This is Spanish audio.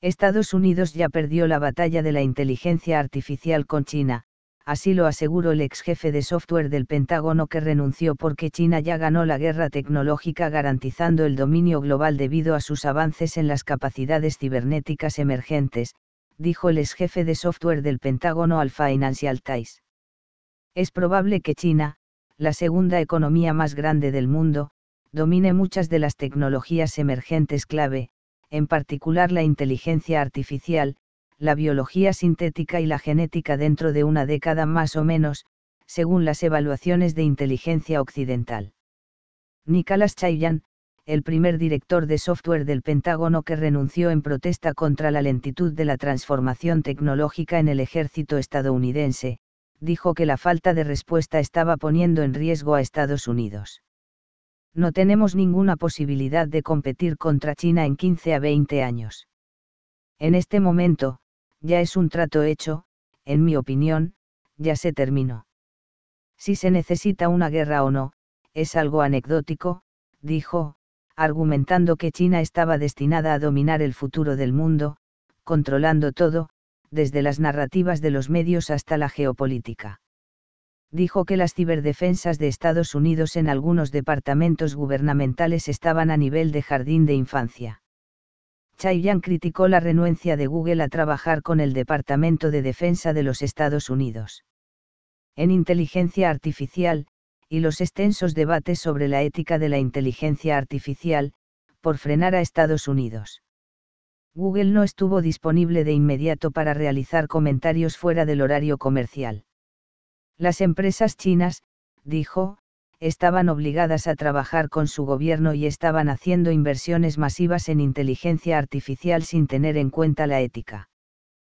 Estados Unidos ya perdió la batalla de la inteligencia artificial con China, así lo aseguró el ex jefe de software del Pentágono que renunció porque China ya ganó la guerra tecnológica garantizando el dominio global debido a sus avances en las capacidades cibernéticas emergentes, dijo el ex jefe de software del Pentágono al Financial Times. Es probable que China, la segunda economía más grande del mundo, domine muchas de las tecnologías emergentes clave, en particular la inteligencia artificial, la biología sintética y la genética dentro de una década más o menos, según las evaluaciones de inteligencia occidental. Nicholas Chayan, el primer director de software del Pentágono que renunció en protesta contra la lentitud de la transformación tecnológica en el ejército estadounidense, dijo que la falta de respuesta estaba poniendo en riesgo a Estados Unidos. No tenemos ninguna posibilidad de competir contra China en 15 a 20 años. En este momento, ya es un trato hecho, en mi opinión, ya se terminó. Si se necesita una guerra o no, es algo anecdótico, dijo, argumentando que China estaba destinada a dominar el futuro del mundo, controlando todo, desde las narrativas de los medios hasta la geopolítica. Dijo que las ciberdefensas de Estados Unidos en algunos departamentos gubernamentales estaban a nivel de jardín de infancia. Chayan criticó la renuencia de Google a trabajar con el Departamento de Defensa de los Estados Unidos. En inteligencia artificial, y los extensos debates sobre la ética de la inteligencia artificial, por frenar a Estados Unidos. Google no estuvo disponible de inmediato para realizar comentarios fuera del horario comercial. Las empresas chinas, dijo, estaban obligadas a trabajar con su gobierno y estaban haciendo inversiones masivas en inteligencia artificial sin tener en cuenta la ética.